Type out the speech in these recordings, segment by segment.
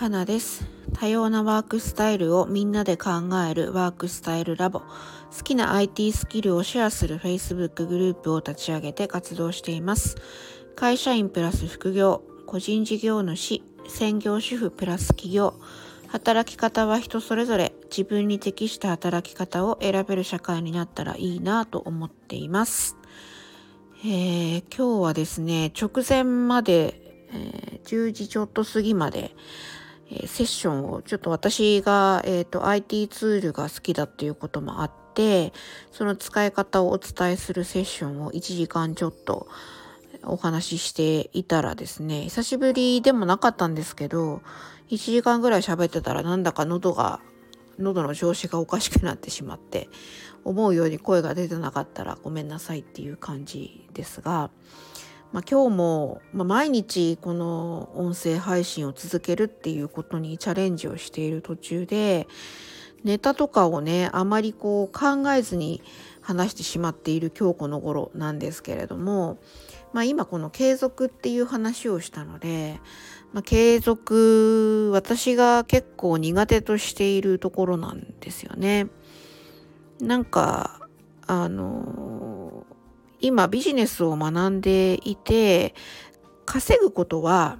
花です。多様なワークスタイルをみんなで考えるワークスタイルラボ。好きな IT スキルをシェアする Facebook グループを立ち上げて活動しています。会社員プラス副業。個人事業主。専業主婦プラス企業。働き方は人それぞれ。自分に適した働き方を選べる社会になったらいいなと思っています。えー、今日はですね、直前まで、えー、10時ちょっと過ぎまで、え、セッションを、ちょっと私が、えーと、IT ツールが好きだっていうこともあって、その使い方をお伝えするセッションを1時間ちょっとお話ししていたらですね、久しぶりでもなかったんですけど、1時間ぐらい喋ってたらなんだか喉が、喉の調子がおかしくなってしまって、思うように声が出てなかったらごめんなさいっていう感じですが、まあ、今日も、ま、毎日この音声配信を続けるっていうことにチャレンジをしている途中でネタとかをねあまりこう考えずに話してしまっている今日この頃なんですけれども、まあ、今この継続っていう話をしたので、まあ、継続私が結構苦手としているところなんですよね。なんかあの今ビジネスを学んでいて稼ぐことは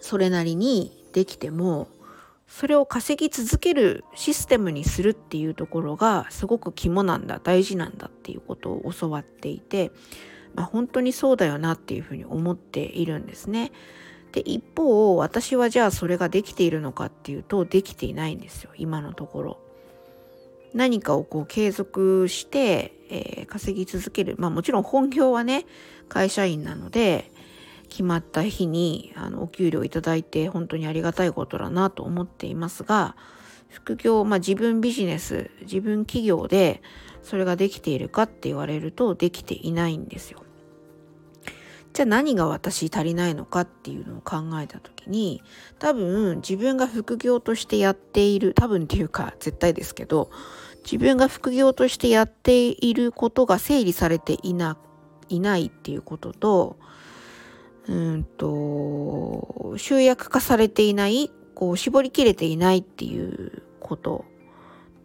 それなりにできてもそれを稼ぎ続けるシステムにするっていうところがすごく肝なんだ大事なんだっていうことを教わっていて、まあ、本当にそうだよなっていうふうに思っているんですね。で一方私はじゃあそれができているのかっていうとできていないんですよ今のところ。何かをこう継続して、えー、稼ぎ続けるまあもちろん本業はね会社員なので決まった日にあのお給料いただいて本当にありがたいことだなと思っていますが副業、まあ、自分ビジネス自分企業でそれができているかって言われるとできていないんですよ。じゃあ何が私足りないのかっていうのを考えた時に多分自分が副業としてやっている多分っていうか絶対ですけど自分が副業としてやっていることが整理されていないないっていうこととうんと集約化されていないこう絞りきれていないっていうこと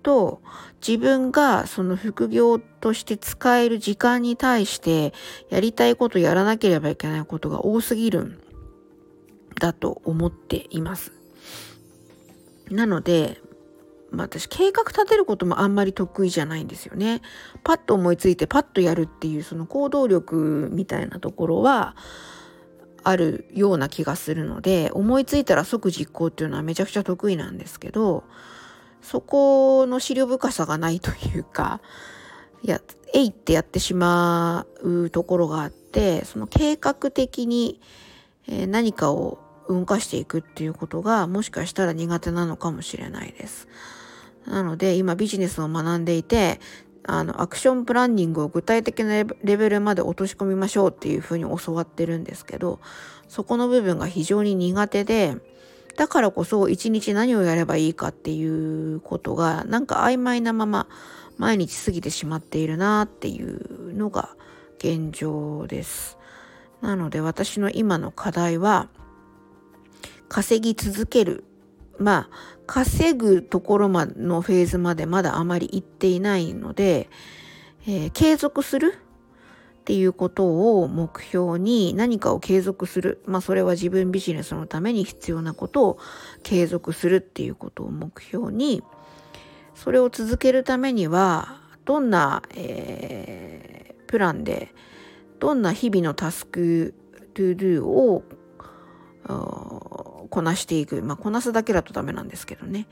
と自分がその副業として使える時間に対してやりたいことやらなければいけないことが多すぎるんだと思っています。なので、まあ、私計画立てることもあんまり得意じゃないんですよね。パッと思いついてパッとやるっていうその行動力みたいなところはあるような気がするので思いついたら即実行っていうのはめちゃくちゃ得意なんですけどそこの資料深さがないというか、いや、えいってやってしまうところがあって、その計画的に何かを動かしていくっていうことがもしかしたら苦手なのかもしれないです。なので今ビジネスを学んでいて、あの、アクションプランニングを具体的なレベルまで落とし込みましょうっていうふうに教わってるんですけど、そこの部分が非常に苦手で、だからこそ一日何をやればいいかっていうことがなんか曖昧なまま毎日過ぎてしまっているなっていうのが現状です。なので私の今の課題は稼ぎ続ける。まあ稼ぐところまのフェーズまでまだあまり行っていないので、えー、継続するっていうことを目標に何かを継続する。まあそれは自分ビジネスのために必要なことを継続するっていうことを目標に、それを続けるためには、どんな、えー、プランで、どんな日々のタスク、トゥードゥをこなしていく。まあこなすだけだとダメなんですけどね。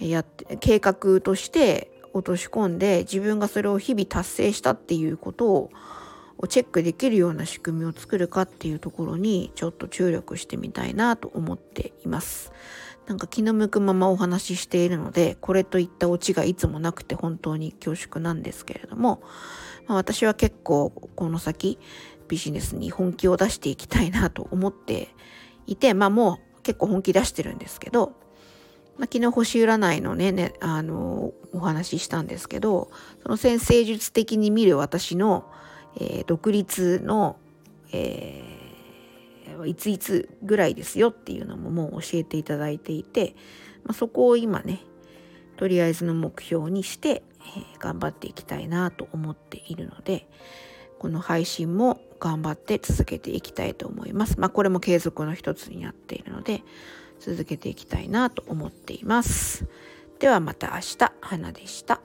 やって、計画として落とし込んで自分がそれを日々達成したっていうことををチェックできるような仕組みを作るかっていうところにちょっと注力してみたいなと思っています。なんか気の向くままお話ししているので、これといったオチがいつもなくて本当に恐縮なんですけれども、まあ、私は結構この先ビジネスに本気を出していきたいなと思っていて、まあもう結構本気出してるんですけど、まあ、昨日星占いのね、ね、あの、お話ししたんですけど、その先生術的に見る私のえー、独立の、えいついつぐらいですよっていうのももう教えていただいていて、まあ、そこを今ねとりあえずの目標にして、えー、頑張っていきたいなと思っているのでこの配信も頑張って続けていきたいと思います。まあこれも継続の一つになっているので続けていきたいなと思っています。ではまた明日、花でした。